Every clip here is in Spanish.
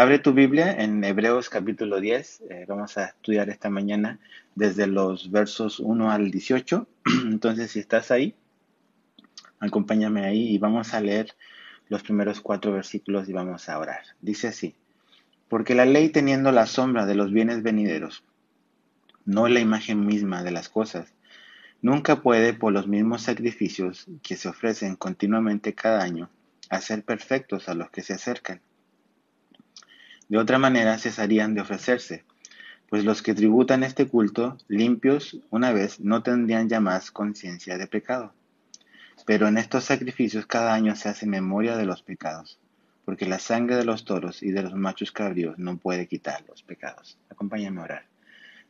Abre tu Biblia en Hebreos capítulo 10. Eh, vamos a estudiar esta mañana desde los versos 1 al 18. Entonces, si estás ahí, acompáñame ahí y vamos a leer los primeros cuatro versículos y vamos a orar. Dice así, porque la ley teniendo la sombra de los bienes venideros, no la imagen misma de las cosas, nunca puede por los mismos sacrificios que se ofrecen continuamente cada año hacer perfectos a los que se acercan. De otra manera cesarían de ofrecerse, pues los que tributan este culto, limpios una vez, no tendrían ya más conciencia de pecado. Pero en estos sacrificios cada año se hace memoria de los pecados, porque la sangre de los toros y de los machos cabríos no puede quitar los pecados. Acompáñame a orar.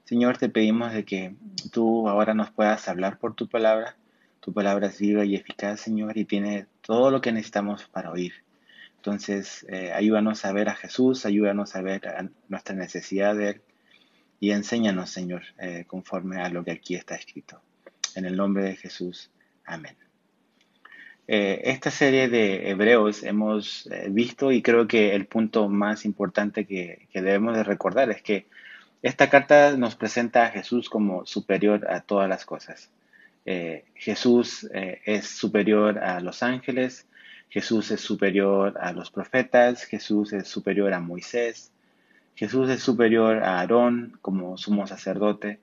Señor, te pedimos de que tú ahora nos puedas hablar por tu palabra. Tu palabra es viva y eficaz, Señor, y tiene todo lo que necesitamos para oír. Entonces, eh, ayúdanos a ver a Jesús, ayúdanos a ver nuestra necesidad de Él y enséñanos, Señor, eh, conforme a lo que aquí está escrito. En el nombre de Jesús. Amén. Eh, esta serie de hebreos hemos visto y creo que el punto más importante que, debemos de recordar es que esta carta nos presenta a Jesús como superior a todas las cosas. Jesús es superior a los ángeles, Jesús es superior a los profetas, Jesús es superior a Moisés, Jesús es superior a Aarón como sumo sacerdote,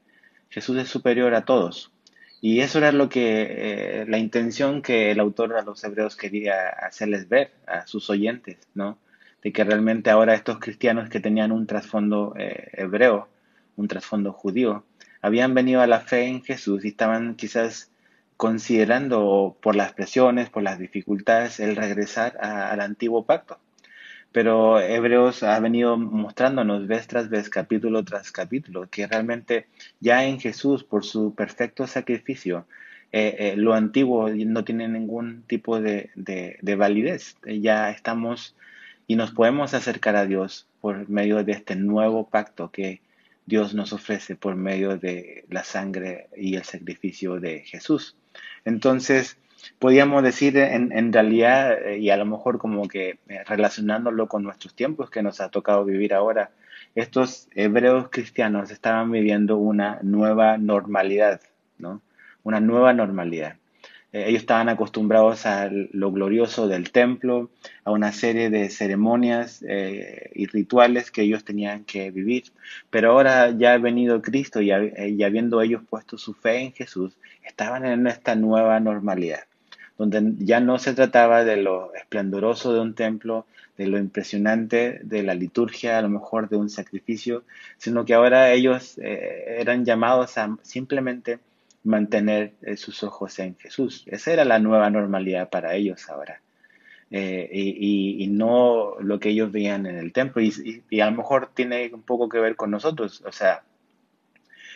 Jesús es superior a todos. Y eso era lo que, eh, la intención que el autor a los hebreos quería hacerles ver a sus oyentes, ¿no? de que realmente ahora estos cristianos que tenían un trasfondo eh, hebreo, un trasfondo judío, habían venido a la fe en Jesús y estaban quizás considerando por las presiones, por las dificultades, el regresar al antiguo pacto. Pero Hebreos ha venido mostrándonos vez tras vez, capítulo tras capítulo, que realmente ya en Jesús, por su perfecto sacrificio, eh, eh, lo antiguo no tiene ningún tipo de validez. Ya estamos y nos podemos acercar a Dios por medio de este nuevo pacto que Dios nos ofrece por medio de la sangre y el sacrificio de Jesús. Entonces, podríamos decir en, en, realidad, eh, y a lo mejor como que eh, relacionándolo con nuestros tiempos que nos ha tocado vivir ahora, estos hebreos cristianos estaban viviendo una nueva normalidad, ¿no? Una nueva normalidad. Eh, ellos estaban acostumbrados a lo glorioso del templo, a una serie de ceremonias eh, y rituales que ellos tenían que vivir. Pero ahora ya ha venido Cristo y, eh, y habiendo ellos puesto su fe en Jesús, estaban en esta nueva normalidad, donde ya no se trataba de lo esplendoroso de un templo, de lo impresionante de la liturgia, a lo mejor de un sacrificio, sino que ahora ellos eran llamados a simplemente mantener eh, sus ojos en Jesús. Esa era la nueva normalidad para ellos ahora. Eh, y, no lo que ellos veían en el templo. Y, a lo mejor tiene un poco que ver con nosotros. O sea,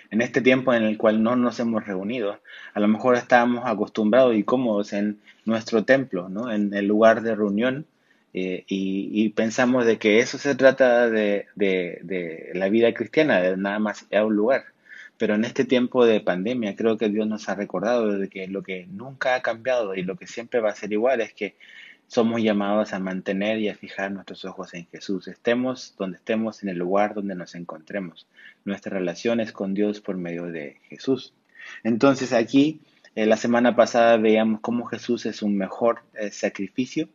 en este tiempo en el cual no nos hemos reunido, a lo mejor estábamos acostumbrados y cómodos en nuestro templo, ¿no? en el lugar de reunión. Eh, y, pensamos de que eso se trata de, la vida cristiana, de nada más a un lugar. Pero en este tiempo de pandemia creo que Dios nos ha recordado de que lo que nunca ha cambiado y lo que siempre va a ser igual es que somos llamados a mantener y a fijar nuestros ojos en Jesús. Estemos donde estemos, en el lugar donde nos encontremos. Nuestra relación es con Dios por medio de Jesús. Entonces aquí, eh, la semana pasada veíamos cómo Jesús es un mejor eh, sacrificio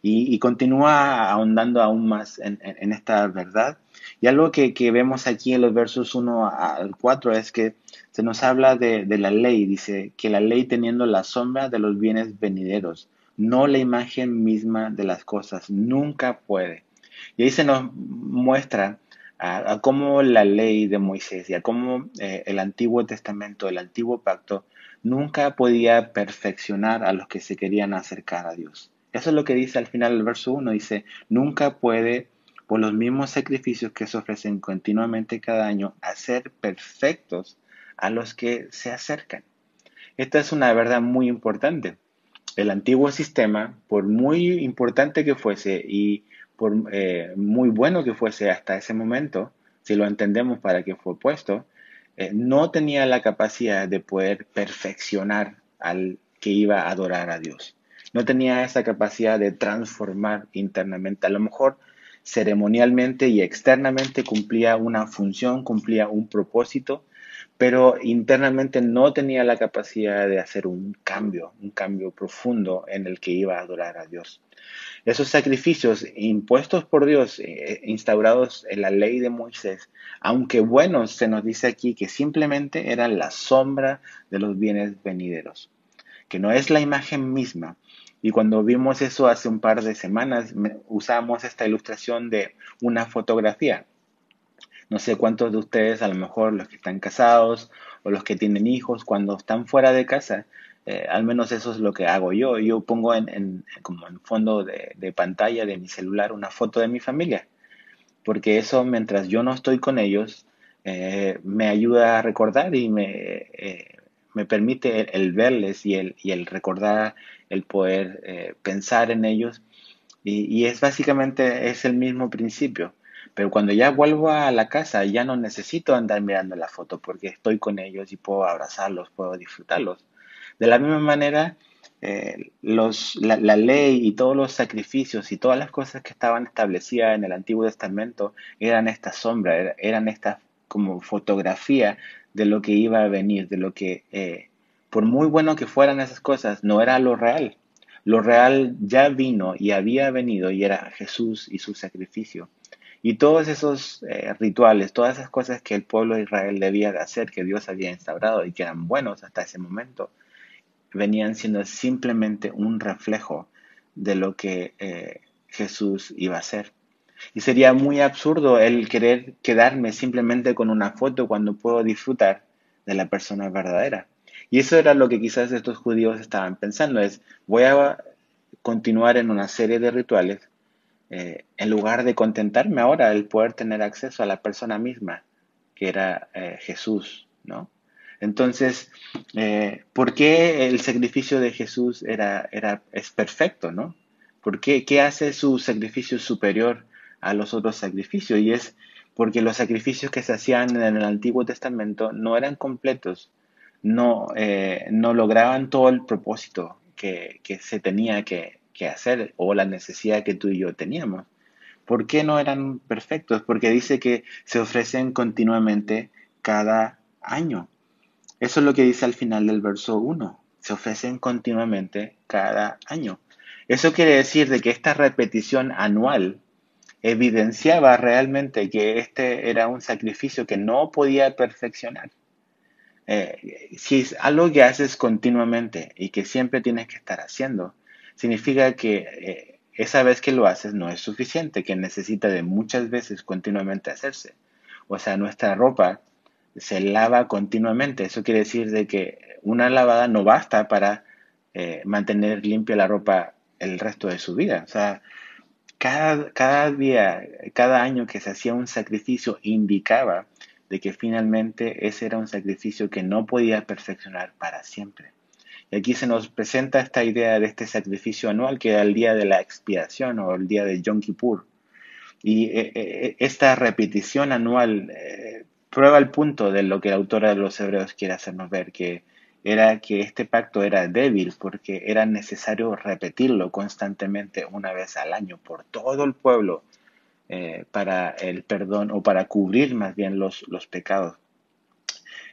y, continúa ahondando aún más en, esta verdad. Y algo que, vemos aquí en los versos 1 al 4 es que se nos habla de, la ley, dice que la ley teniendo la sombra de los bienes venideros, no la imagen misma de las cosas, nunca puede. Y ahí se nos muestra a, cómo la ley de Moisés y a cómo eh, el Antiguo Testamento, el Antiguo Pacto, nunca podía perfeccionar a los que se querían acercar a Dios. Eso es lo que dice al final del verso 1. Dice, nunca puede, por los mismos sacrificios que se ofrecen continuamente cada año, hacer perfectos a los que se acercan. Esta es una verdad muy importante. El antiguo sistema, por muy importante que fuese y por eh, muy bueno que fuese hasta ese momento, si lo entendemos para que fue puesto, eh, no tenía la capacidad de poder perfeccionar al que iba a adorar a Dios no tenía esa capacidad de transformar internamente. A lo mejor ceremonialmente y externamente cumplía una función, cumplía un propósito, pero internamente no tenía la capacidad de hacer un cambio, un cambio profundo en el que iba a adorar a Dios. Esos sacrificios impuestos por Dios, eh, instaurados en la ley de Moisés, aunque buenos, se nos dice aquí que simplemente eran la sombra de los bienes venideros, que no es la imagen misma. Y cuando vimos eso hace un par de semanas, usamos esta ilustración de una fotografía. No sé cuántos de ustedes, a lo mejor los que están casados o los que tienen hijos, cuando están fuera de casa, eh, al menos eso es lo que hago yo. Yo pongo en, como en fondo de, pantalla de mi celular una foto de mi familia, porque eso mientras yo no estoy con ellos, eh, me ayuda a recordar y me, eh, me permite el, verles y el, y el recordar, el poder pensar en ellos. Y, es básicamente es el mismo principio. Pero cuando ya vuelvo a la casa, ya no necesito andar mirando la foto porque estoy con ellos y puedo abrazarlos, puedo disfrutarlos. De la misma manera, eh, los, la, ley y todos los sacrificios y todas las cosas que estaban establecidas en el Antiguo Testamento eran esta sombra, eran esta como fotografía de lo que iba a venir, de lo que, eh, por muy bueno que fueran esas cosas, no era lo real. Lo real ya vino y había venido y era Jesús y su sacrificio. Y todos esos eh, rituales, todas esas cosas que el pueblo de Israel debía de hacer, que Dios había instaurado y que eran buenos hasta ese momento, venían siendo simplemente un reflejo de lo que eh, Jesús iba a hacer. Y sería muy absurdo el querer quedarme simplemente con una foto cuando puedo disfrutar de la persona verdadera. Y eso era lo que quizás estos judíos estaban pensando, es voy a continuar en una serie de rituales eh, en lugar de contentarme ahora el poder tener acceso a la persona misma, que era eh, Jesús, ¿no? Entonces, eh, ¿por qué el sacrificio de Jesús era, era, es perfecto, no? ¿Por qué, qué hace su sacrificio superior a los otros sacrificios? Y es porque los sacrificios que se hacían en el Antiguo Testamento no eran completos, no, eh, no lograban todo el propósito que, que se tenía que, que hacer o la necesidad que tú y yo teníamos. ¿Por qué no eran perfectos? Porque dice que se ofrecen continuamente cada año. Eso es lo que dice al final del verso 1. Se ofrecen continuamente cada año. Eso quiere decir de que esta repetición anual evidenciaba realmente que este era un sacrificio que no podía perfeccionar. Eh, si es algo que haces continuamente y que siempre tienes que estar haciendo, significa que eh, esa vez que lo haces no es suficiente, que necesita de muchas veces continuamente hacerse. O sea, nuestra ropa se lava continuamente. Eso quiere decir de que una lavada no basta para eh, mantener limpia la ropa el resto de su vida. O sea, cada, cada día, cada año que se hacía un sacrificio indicaba de que finalmente ese era un sacrificio que no podía perfeccionar para siempre. Y aquí se nos presenta esta idea de este sacrificio anual que era el día de la expiación o el día de Yom Kippur. Y eh, eh, esta repetición anual prueba el punto de lo que la autora de los Hebreos quiere hacernos ver, que era que este pacto era débil porque era necesario repetirlo constantemente una vez al año por todo el pueblo eh, para el perdón o para cubrir más bien los, los pecados.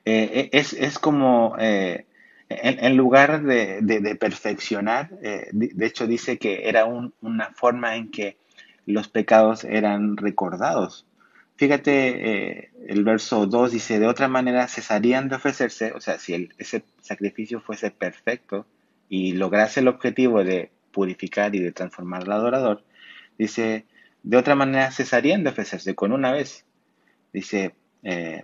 Eh, es, es, como, eh, en, lugar de, de, perfeccionar, de, hecho dice que era una forma en que los pecados eran recordados. Fíjate, eh, el verso 2 dice, de otra manera cesarían de ofrecerse, o sea, si ese sacrificio fuese perfecto y lograse el objetivo de purificar y de transformar al adorador, dice, de otra manera cesarían de ofrecerse con una vez. Dice, eh,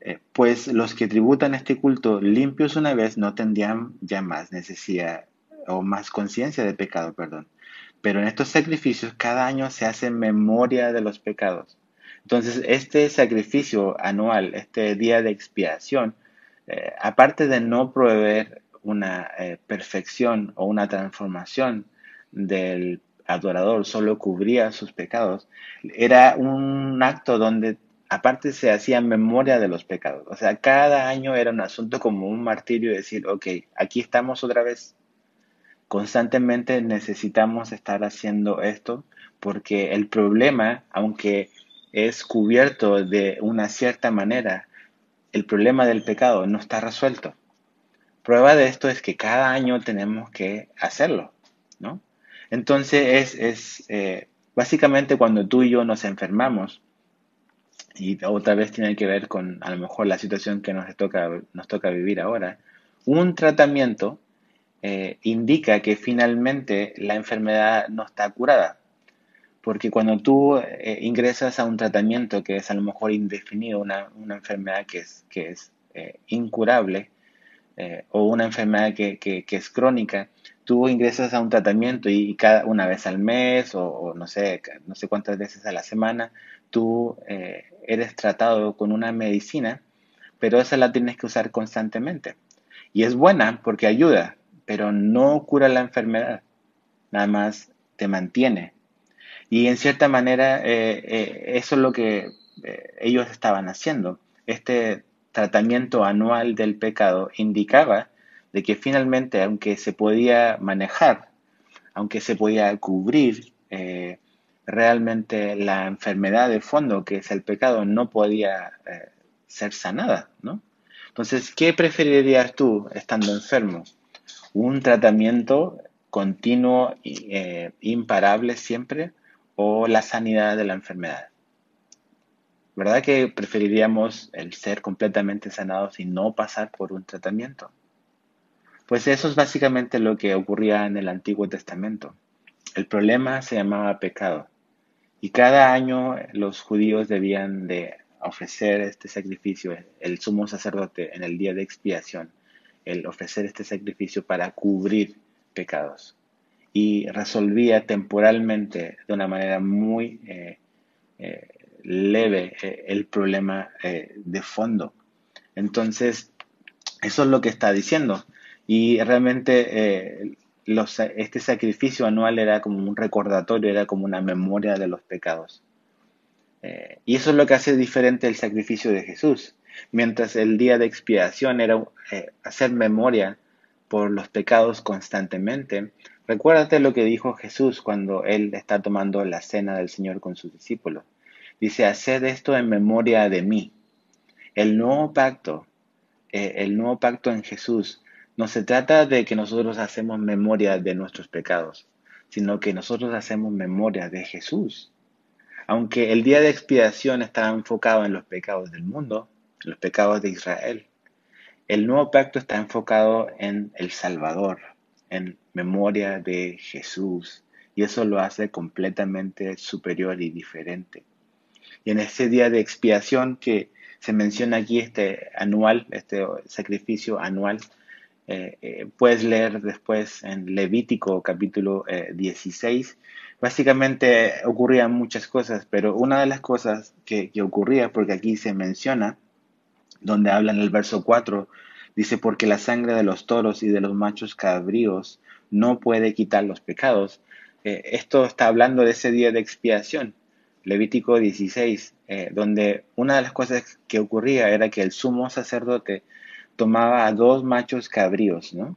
eh, pues los que tributan este culto limpios una vez no tendrían ya más necesidad o más conciencia de pecado, perdón. Pero en estos sacrificios cada año se hace memoria de los pecados. Entonces, este sacrificio anual, este día de expiación, eh, aparte de no proveer una eh, perfección o una transformación del adorador, solo cubría sus pecados, era un acto donde aparte se hacía memoria de los pecados. O sea, cada año era un asunto como un martirio decir, ok, aquí estamos otra vez. Constantemente necesitamos estar haciendo esto porque el problema, aunque es cubierto de una cierta manera, el problema del pecado no está resuelto. Prueba de esto es que cada año tenemos que hacerlo, ¿no? Entonces es, es eh, básicamente cuando tú y yo nos enfermamos, y otra vez tiene que ver con a lo mejor la situación que nos toca, nos toca vivir ahora, un tratamiento eh, indica que finalmente la enfermedad no está curada. Porque cuando tú eh, ingresas a un tratamiento que es a lo mejor indefinido, una, enfermedad que es, que es eh, incurable, o una enfermedad que, que, es crónica, tú ingresas a un tratamiento y, cada una vez al mes o, no sé no sé cuántas veces a la semana tú eres tratado con una medicina pero esa la tienes que usar constantemente y es buena porque ayuda pero no cura la enfermedad, nada más te mantiene. Y en cierta manera eh, eh, eso es lo que eh, ellos estaban haciendo. Este tratamiento anual del pecado indicaba de que finalmente, aunque se podía manejar, aunque se podía cubrir, realmente la enfermedad de fondo, que es el pecado, no podía ser sanada, ¿no? Entonces, ¿qué preferirías tú estando enfermo? un tratamiento continuo, e imparable siempre, o la sanidad de la enfermedad. ¿Verdad que preferiríamos el ser completamente sanados y no pasar por un tratamiento? Pues eso es básicamente lo que ocurría en el Antiguo Testamento. El problema se llamaba pecado. Y cada año los judíos debían de ofrecer este sacrificio, el sumo sacerdote en el día de expiación, el ofrecer este sacrificio para cubrir pecados. Y resolvía temporalmente, de una manera muy eh, eh, leve, eh, el problema de fondo. Entonces, eso es lo que está diciendo. Y realmente este sacrificio anual era como un recordatorio, era como una memoria de los pecados. y eso es lo que hace diferente el sacrificio de Jesús mientras el día de expiación era hacer memoria por los pecados constantemente. Recuérdate lo que dijo Jesús cuando él está tomando la cena del Señor con sus discípulos. Dice, haced esto en memoria de mí. El nuevo pacto, eh, el nuevo pacto en Jesús, no se trata de que nosotros hacemos memoria de nuestros pecados, sino que nosotros hacemos memoria de Jesús. Aunque el día de expiación estaba enfocado en los pecados del mundo, los pecados de Israel. El nuevo pacto está enfocado en el Salvador, en memoria de Jesús, y eso lo hace completamente superior y diferente. Y en ese día de expiación que se menciona aquí, este anual, este sacrificio anual, eh, eh, puedes leer después en Levítico capítulo 16. Eh, Básicamente ocurrían muchas cosas, pero una de las cosas que ocurría, porque aquí se menciona, donde habla en el verso 4, dice, porque la sangre de los toros y de los machos cabríos no puede quitar los pecados. Eh, esto está hablando de ese día de expiación, Levítico 16, eh, donde una de las cosas que ocurría era que el sumo sacerdote tomaba a dos machos cabríos, ¿no?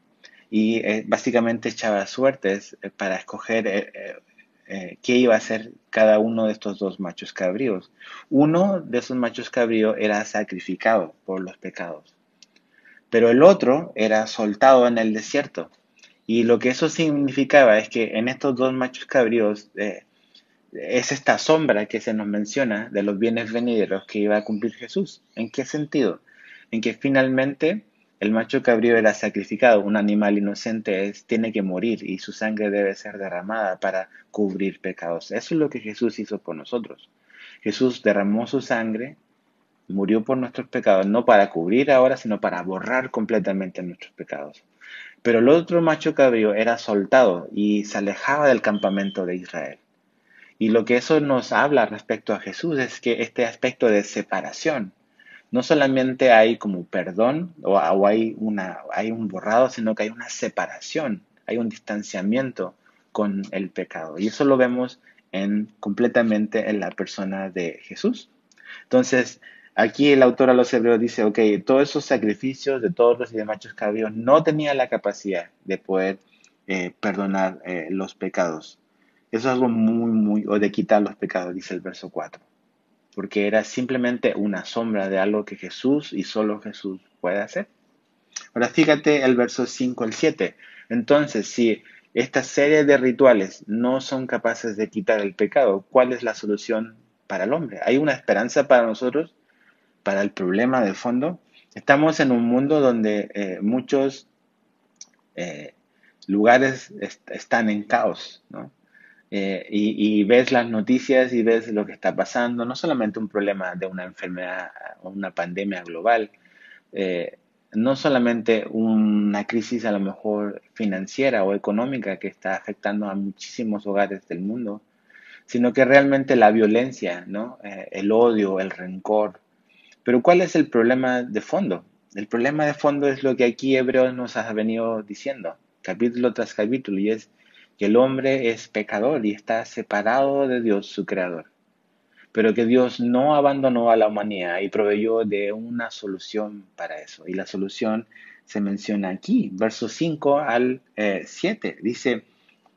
Y eh, básicamente echaba suertes para escoger qué iba a hacer cada uno de estos dos machos cabríos. Uno de esos machos cabríos era sacrificado por los pecados, pero el otro era soltado en el desierto. Y lo que eso significaba es que en estos dos machos cabríos eh, es esta sombra que se nos menciona de los bienes venideros que iba a cumplir Jesús. ¿En qué sentido? En que finalmente el macho cabrío era sacrificado, un animal inocente es, tiene que morir y su sangre debe ser derramada para cubrir pecados. Eso es lo que Jesús hizo por nosotros. Jesús derramó su sangre, murió por nuestros pecados, no para cubrir ahora, sino para borrar completamente nuestros pecados. Pero el otro macho cabrío era soltado y se alejaba del campamento de Israel. Y lo que eso nos habla respecto a Jesús es que este aspecto de separación, no solamente hay como perdón o, hay, un borrado, sino que hay una separación, hay un distanciamiento con el pecado. Y eso lo vemos en, completamente en la persona de Jesús. Entonces, aquí el autor a los hebreos dice, ok, todos esos sacrificios de todos los machos no tenían la capacidad de poder eh, perdonar eh, los pecados. Eso es algo muy, muy, o de quitar los pecados, dice el verso 4. Porque era simplemente una sombra de algo que Jesús y solo Jesús puede hacer. Ahora fíjate el verso 5 al 7. Entonces, si esta serie de rituales no son capaces de quitar el pecado, ¿cuál es la solución para el hombre? ¿Hay una esperanza para nosotros, para el problema de fondo? Estamos en un mundo donde eh, muchos eh, lugares están en caos, ¿no? Eh, y, ves las noticias y ves lo que está pasando, no solamente un problema de una enfermedad o una pandemia global, no solamente una crisis a lo mejor financiera o económica que está afectando a muchísimos hogares del mundo, sino que realmente la violencia, ¿no? el odio, el rencor, pero ¿cuál es el problema de fondo? El problema de fondo es lo que aquí Hebreos nos ha venido diciendo, capítulo tras capítulo, y es que el hombre es pecador y está separado de Dios, su creador. Pero que Dios no abandonó a la humanidad y proveyó de una solución para eso. Y la solución se menciona aquí, versos 5 al 7. Eh, Dice,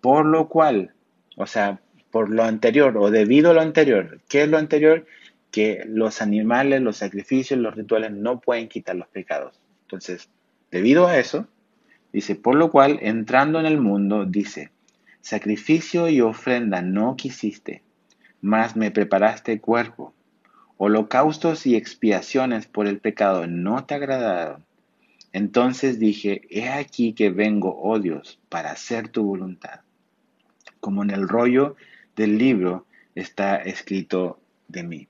por lo cual, o sea, por lo anterior o debido a lo anterior. ¿Qué es lo anterior? Que los animales, los sacrificios, los rituales no pueden quitar los pecados. Entonces, debido a eso, dice, por lo cual, entrando en el mundo, dice, sacrificio y ofrenda no quisiste, mas me preparaste cuerpo. Holocaustos y expiaciones por el pecado no te agradaron. Entonces dije, he aquí que vengo, oh Dios, para hacer tu voluntad. Como en el rollo del libro está escrito de mí.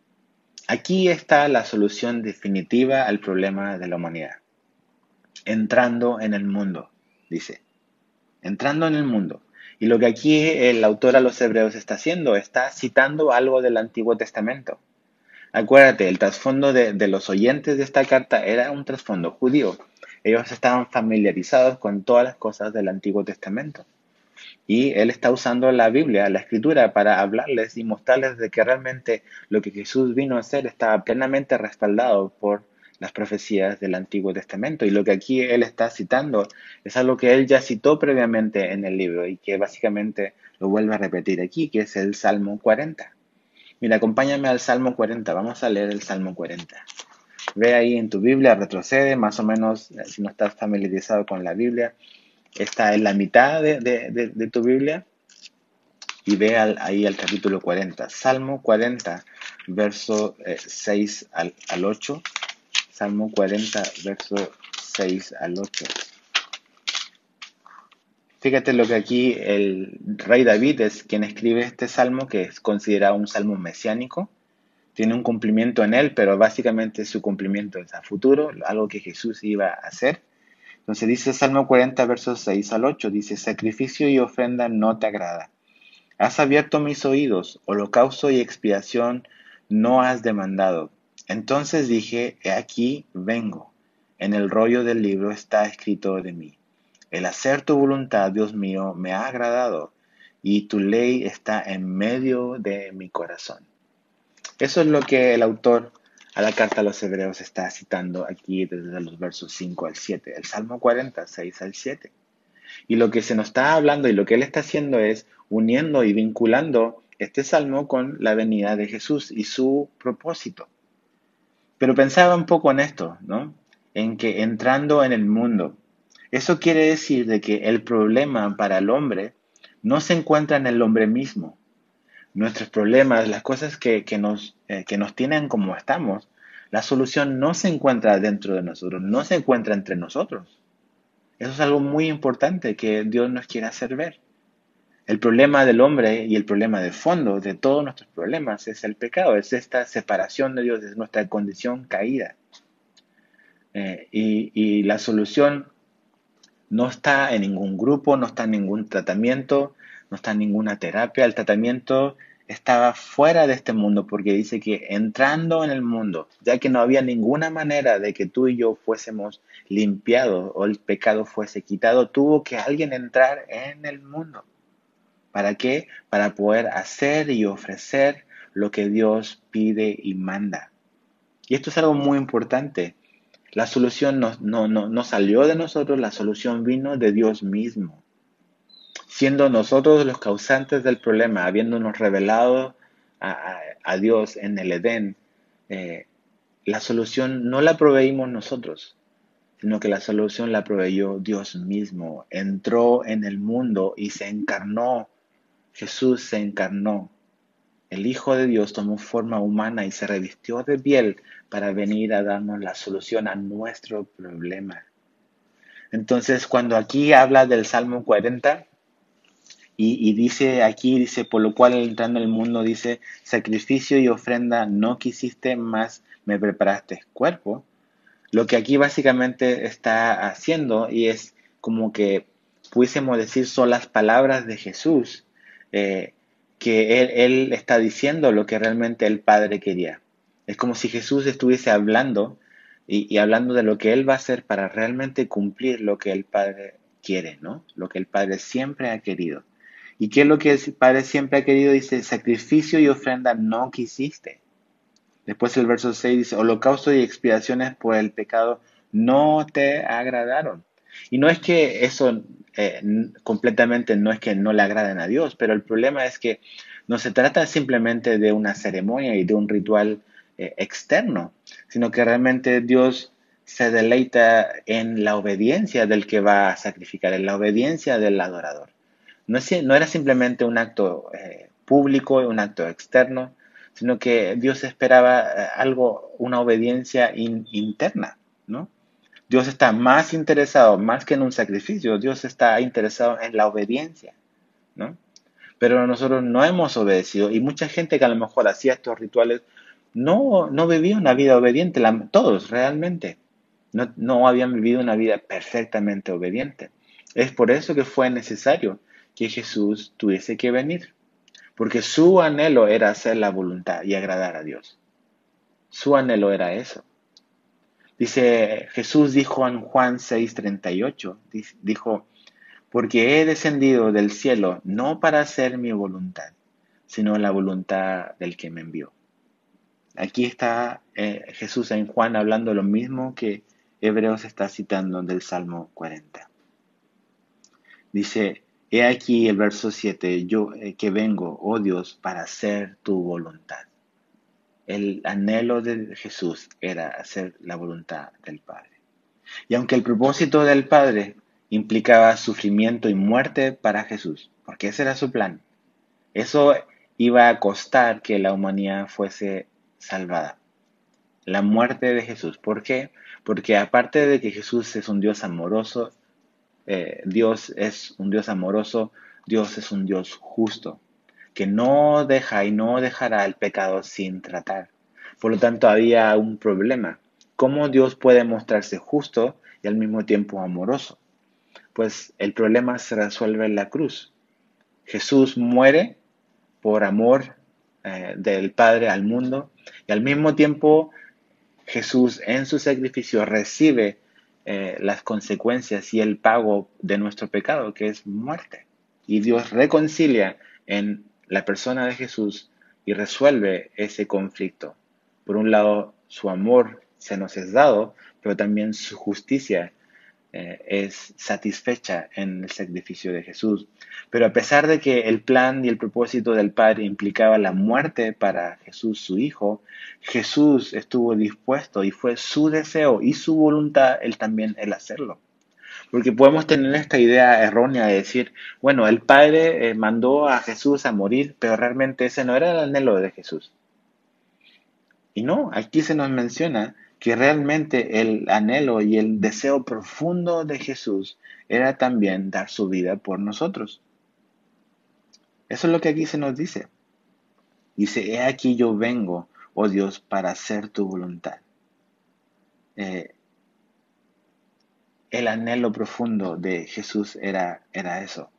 Aquí está la solución definitiva al problema de la humanidad. Entrando en el mundo, dice. Entrando en el mundo. Y lo que aquí el autor a los hebreos está haciendo, está citando algo del Antiguo Testamento. Acuérdate, el trasfondo de, de los oyentes de esta carta era un trasfondo judío. Ellos estaban familiarizados con todas las cosas del Antiguo Testamento. Y él está usando la Biblia, la escritura, para hablarles y mostrarles de que realmente lo que Jesús vino a hacer estaba plenamente respaldado por las profecías del Antiguo Testamento. Y lo que aquí él está citando es algo que él ya citó previamente en el libro y que básicamente lo vuelve a repetir aquí, que es el Salmo 40. Mira, acompáñame al Salmo 40. Vamos a leer el Salmo 40. Ve ahí en tu Biblia, retrocede, más o menos, eh, si no estás familiarizado con la Biblia, está en la mitad de, tu Biblia y ve ahí al capítulo 40. Salmo 40, verso 6 eh, al, 8. Salmo 40, verso 6 al 8. Fíjate lo que aquí el rey David es quien escribe este salmo, que es considerado un salmo mesiánico. Tiene un cumplimiento en él, pero básicamente su cumplimiento es a futuro, algo que Jesús iba a hacer. Entonces dice Salmo 40, versos 6 al 8, dice, sacrificio y ofrenda no te agrada. Has abierto mis oídos, holocausto y expiación no has demandado. Entonces dije, he aquí vengo. En el rollo del libro está escrito de mí. El hacer tu voluntad, Dios mío, me ha agradado, y tu ley está en medio de mi corazón. Eso es lo que el autor a la carta a los hebreos está citando aquí desde los versos 5 al 7, el Salmo 46 al 7. Y lo que se nos está hablando y lo que él está haciendo es uniendo y vinculando este salmo con la venida de Jesús y su propósito. Pero pensaba un poco en esto, ¿no? En que entrando en el mundo, eso quiere decir de que el problema para el hombre no se encuentra en el hombre mismo, nuestros problemas, las cosas que, nos, eh, que nos tienen como estamos, la solución no se encuentra dentro de nosotros, no se encuentra entre nosotros. Eso es algo muy importante que Dios nos quiere hacer ver. El problema del hombre y el problema de fondo de todos nuestros problemas es el pecado, es esta separación de Dios, es nuestra condición caída. Eh, y, y la solución no está en ningún grupo, no está en ningún tratamiento, no está ninguna terapia, el tratamiento estaba fuera de este mundo porque dice que entrando en el mundo, ya que no había ninguna manera de que tú y yo fuésemos limpiados o el pecado fuese quitado, tuvo que alguien entrar en el mundo. ¿Para qué? Para poder hacer y ofrecer lo que Dios pide y manda. Y esto es algo muy importante. La solución no, no, no, no salió de nosotros, la solución vino de Dios mismo. Siendo nosotros los causantes del problema, habiéndonos revelado a, Dios en el Edén, eh, la solución no la proveímos nosotros, sino que la solución la proveyó Dios mismo. Entró en el mundo y se encarnó. Jesús se encarnó. El Hijo de Dios tomó forma humana y se revistió de piel para venir a darnos la solución a nuestro problema. Entonces, cuando aquí habla del Salmo 40, y, dice aquí, dice, por lo cual entrando en el mundo, dice, sacrificio y ofrenda no quisiste, más me preparaste cuerpo. Lo que aquí básicamente está haciendo y es como que pudiésemos decir son las palabras de Jesús, eh, que él, está diciendo lo que realmente el Padre quería. Es como si Jesús estuviese hablando y, y, hablando de lo que Él va a hacer para realmente cumplir lo que el Padre quiere, ¿no? Lo que el Padre siempre ha querido. ¿Y qué es lo que el Padre siempre ha querido? Dice, sacrificio y ofrenda no quisiste. Después el verso 6 dice, holocausto y expiaciones por el pecado no te agradaron. Y no es que eso eh, completamente no es que no le agraden a Dios, pero el problema es que no se trata simplemente de una ceremonia y de un ritual eh, externo, sino que realmente Dios se deleita en la obediencia del que va a sacrificar, en la obediencia del adorador. No, era simplemente un acto eh, público, un acto externo, sino que Dios esperaba eh, algo, una obediencia interna, ¿no? Dios está más interesado, más que en un sacrificio, Dios está interesado en la obediencia, ¿no? Pero nosotros no hemos obedecido y mucha gente que a lo mejor hacía estos rituales no, no vivía una vida obediente, todos realmente, no, no habían vivido una vida perfectamente obediente. Es por eso que fue necesario que Jesús tuviese que venir, porque su anhelo era hacer la voluntad y agradar a Dios. Su anhelo era eso. Dice, Jesús dijo en Juan 6:38, dijo, porque he descendido del cielo no para hacer mi voluntad, sino la voluntad del que me envió. Aquí está eh, Jesús en Juan hablando lo mismo que Hebreos está citando del Salmo 40. Dice, He aquí el verso 7, yo eh, que vengo, oh Dios, para hacer tu voluntad. El anhelo de Jesús era hacer la voluntad del Padre. Y aunque el propósito del Padre implicaba sufrimiento y muerte para Jesús, porque ese era su plan, eso iba a costar que la humanidad fuese salvada. La muerte de Jesús. ¿Por qué? Porque aparte de que Jesús es un Dios amoroso eh, Dios es un Dios amoroso, Dios es un Dios justo, que no deja y no dejará el pecado sin tratar. Por lo tanto, había un problema. ¿Cómo Dios puede mostrarse justo y al mismo tiempo amoroso? Pues el problema se resuelve en la cruz. Jesús muere por amor eh, del Padre al mundo y al mismo tiempo Jesús en su sacrificio recibe eh, las consecuencias y el pago de nuestro pecado, que es muerte. Y Dios reconcilia en la persona de Jesús y resuelve ese conflicto. Por un lado, su amor se nos es dado, pero también su justicia eh, es satisfecha en el sacrificio de Jesús. Pero a pesar de que el plan y el propósito del Padre implicaba la muerte para Jesús, su Hijo, Jesús estuvo dispuesto y fue su deseo y su voluntad él también el hacerlo. Porque podemos tener esta idea errónea de decir, bueno, el Padre eh, mandó a Jesús a morir, pero realmente ese no era el anhelo de Jesús. Y no, aquí se nos menciona que realmente el anhelo y el deseo profundo de Jesús era también dar su vida por nosotros. Eso es lo que aquí se nos dice. Dice, he aquí yo vengo, oh Dios, para hacer tu voluntad. Eh, el anhelo profundo de Jesús era, era eso,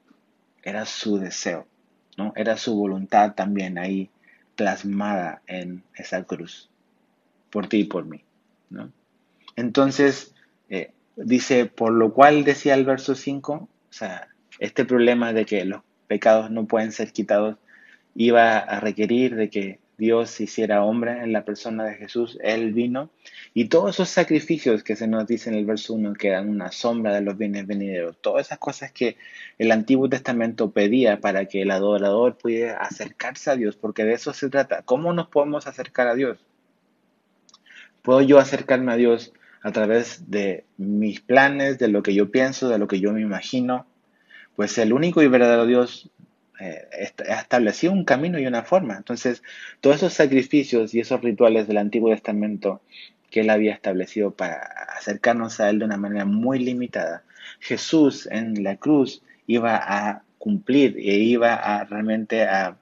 era su deseo, ¿no? Era su voluntad también ahí plasmada en esa cruz, por ti y por mí. Entonces, eh, dice, por lo cual decía el verso 5, o sea, este problema de que los pecados no pueden ser quitados iba a requerir de que Dios se hiciera hombre en la persona de Jesús, Él vino y todos esos sacrificios que se nos dice en el verso 1 que eran una sombra de los bienes venideros, todas esas cosas que el Antiguo Testamento pedía para que el adorador pudiera acercarse a Dios, porque de eso se trata. ¿Cómo nos podemos acercar a Dios? ¿Puedo yo acercarme a Dios a través de mis planes, de lo que yo pienso, de lo que yo me imagino? Pues el único y verdadero Dios eh, ha establecido un camino y una forma. Entonces, todos esos sacrificios y esos rituales del Antiguo Testamento que él había establecido para acercarnos a él de una manera muy limitada, Jesús en la cruz iba a cumplir e iba a realmente a,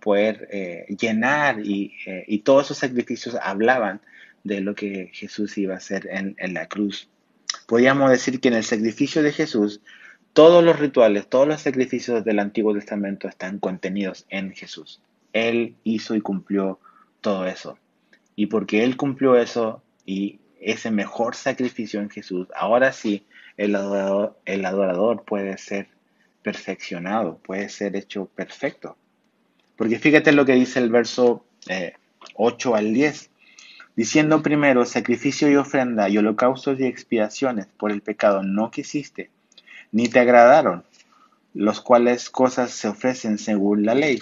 poder eh, llenar y, eh, y, todos esos sacrificios hablaban de lo que Jesús iba a hacer en, en la cruz. Podríamos decir que en el sacrificio de Jesús todos los rituales, todos los sacrificios del Antiguo Testamento están contenidos en Jesús. Él hizo y cumplió todo eso. Y porque Él cumplió eso y ese mejor sacrificio en Jesús, ahora sí el adorador, puede ser perfeccionado, puede ser hecho perfecto. Porque fíjate lo que dice el verso 8 eh, al 10. Diciendo primero, sacrificio y ofrenda y holocaustos y expiaciones por el pecado no quisiste ni te agradaron, los cuales cosas se ofrecen según la ley.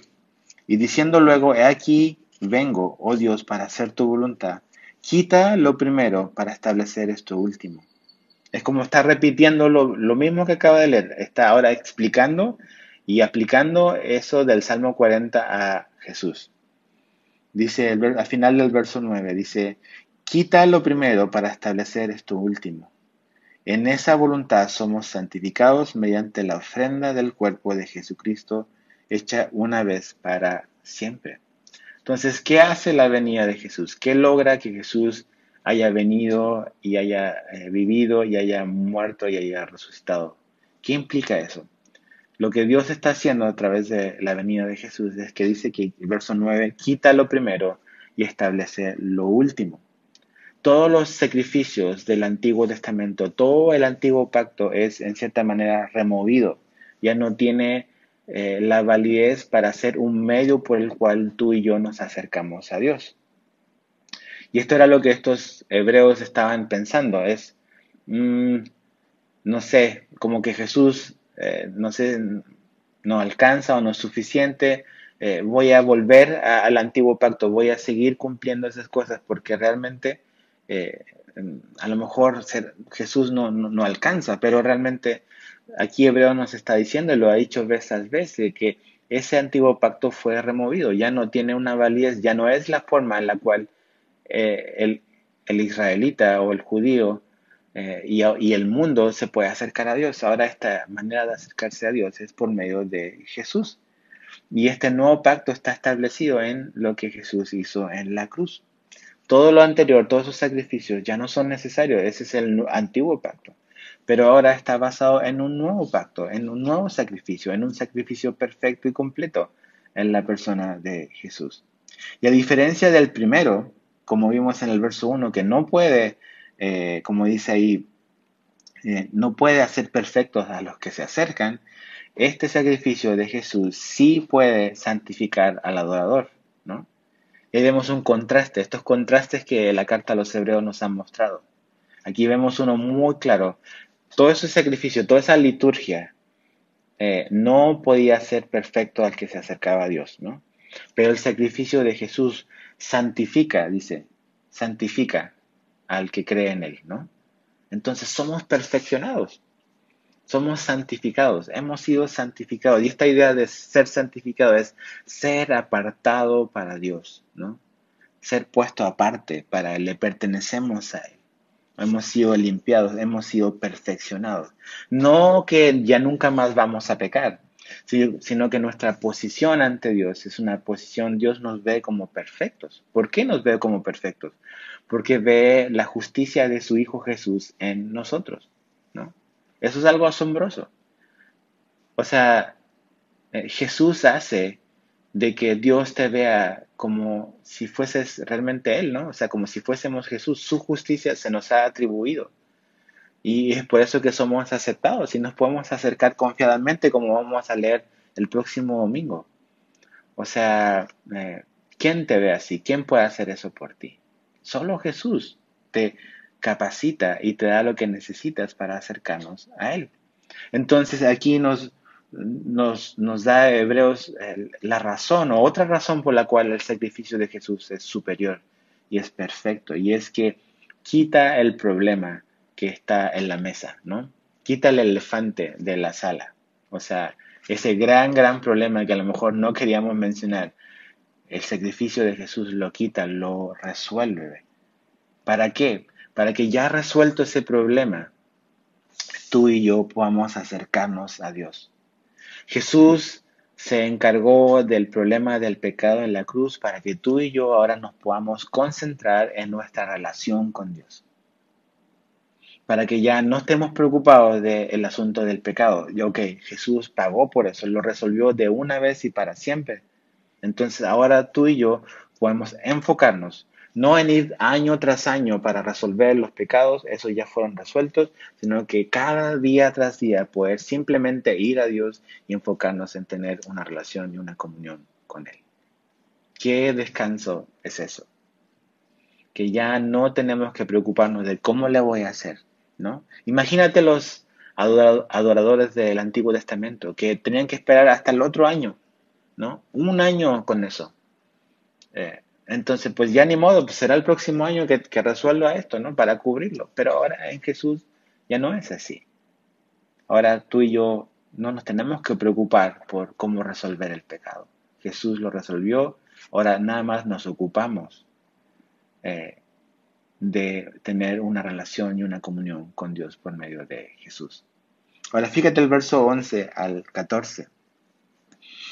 Y diciendo luego, he aquí vengo, oh Dios, para hacer tu voluntad, quita lo primero para establecer esto último. Es como está repitiendo lo, mismo que acaba de leer, está ahora explicando y aplicando eso del Salmo 40 a Jesús. Dice al final del verso 9, dice, quita lo primero para establecer esto último. En esa voluntad somos santificados mediante la ofrenda del cuerpo de Jesucristo hecha una vez para siempre. Entonces, ¿qué hace la venida de Jesús? ¿Qué logra que Jesús haya venido y haya eh, vivido y haya muerto y haya resucitado? ¿Qué implica eso? Lo que Dios está haciendo a través de la venida de Jesús es que dice que el verso 9 quita lo primero y establece lo último todos los sacrificios del Antiguo Testamento, todo el Antiguo Pacto es en cierta manera removido. Ya no tiene eh, la validez para ser un medio por el cual tú y yo nos acercamos a Dios. Y esto era lo que estos hebreos estaban pensando, es, mm, no sé, como que Jesús, eh, no sé, no alcanza o no es suficiente, eh, voy a volver al antiguo pacto, voy a seguir cumpliendo esas cosas porque realmente eh, a lo mejor Jesús no, no, alcanza, pero realmente aquí Hebreo nos está diciendo, y lo ha dicho veces veces, que ese antiguo pacto fue removido, ya no tiene una validez, ya no es la forma en la cual el, el, israelita o el judío eh, y, el mundo se puede acercar a Dios. Ahora esta manera de acercarse a Dios es por medio de Jesús. Y este nuevo pacto está establecido en lo que Jesús hizo en la cruz. Todo lo anterior, todos esos sacrificios ya no son necesarios, ese es el antiguo pacto. Pero ahora está basado en un nuevo pacto, en un nuevo sacrificio, en un sacrificio perfecto y completo en la persona de Jesús. Y a diferencia del primero, como vimos en el verso 1, que no puede, eh, como dice ahí, eh, no puede hacer perfectos a los que se acercan, este sacrificio de Jesús sí puede santificar al adorador, ¿no? Y vemos un contraste, estos contrastes que la carta a los hebreos nos han mostrado. Aquí vemos uno muy claro. Todo ese sacrificio, toda esa liturgia, eh, no podía ser perfecto al que se acercaba a Dios, ¿no? Pero el sacrificio de Jesús santifica, dice, santifica al que cree en Él, ¿no? Entonces somos perfeccionados somos santificados, hemos sido santificados. Y esta idea de ser santificado es ser apartado para Dios, ¿no? Ser puesto aparte para Él, le pertenecemos a Él. Hemos sido limpiados, hemos sido perfeccionados. No que ya nunca más vamos a pecar, sino que nuestra posición ante Dios es una posición, Dios nos ve como perfectos. ¿Por qué nos ve como perfectos? Porque ve la justicia de su Hijo Jesús en nosotros, ¿no? Eso es algo asombroso. O sea, eh, Jesús hace de que Dios te vea como si fueses realmente Él, ¿no? O sea, como si fuésemos Jesús. Su justicia se nos ha atribuido. Y es por eso que somos aceptados y nos podemos acercar confiadamente como vamos a leer el próximo domingo. O sea, eh, ¿Quién te ve así? ¿Quién puede hacer eso por ti? Solo Jesús te capacita y te da lo que necesitas para acercarnos a Él. Entonces aquí nos, nos, nos da Hebreos la razón o otra razón por la cual el sacrificio de Jesús es superior y es perfecto, y es que quita el problema que está en la mesa, ¿no? Quita el elefante de la sala. O sea, ese gran, gran problema que a lo mejor no queríamos mencionar, el sacrificio de Jesús lo quita, lo resuelve. ¿Para qué? Para que ya resuelto ese problema, tú y yo podamos acercarnos a Dios. Jesús se encargó del problema del pecado en la cruz para que tú y yo ahora nos podamos concentrar en nuestra relación con Dios. Para que ya no estemos preocupados del asunto del pecado. Y ok, Jesús pagó por eso, lo resolvió de una vez y para siempre. Entonces ahora tú y yo podemos enfocarnos no en ir año tras año para resolver los pecados, esos ya fueron resueltos, sino que cada día tras día poder simplemente ir a Dios y enfocarnos en tener una relación y una comunión con Él. ¿Qué descanso es eso? Que ya no tenemos que preocuparnos de cómo le voy a hacer, ¿no? Imagínate los adoradores del Antiguo Testamento que tenían que esperar hasta el otro año, ¿no? Un año con eso. Eh, entonces, pues ya ni modo, pues será el próximo año que, resuelva esto, ¿no? Para cubrirlo. Pero ahora en Jesús ya no es así. Ahora tú y yo no nos tenemos que preocupar por cómo resolver el pecado. Jesús lo resolvió, ahora nada más nos ocupamos eh, de tener una relación y una comunión con Dios por medio de Jesús. Ahora fíjate el verso 11 al 14.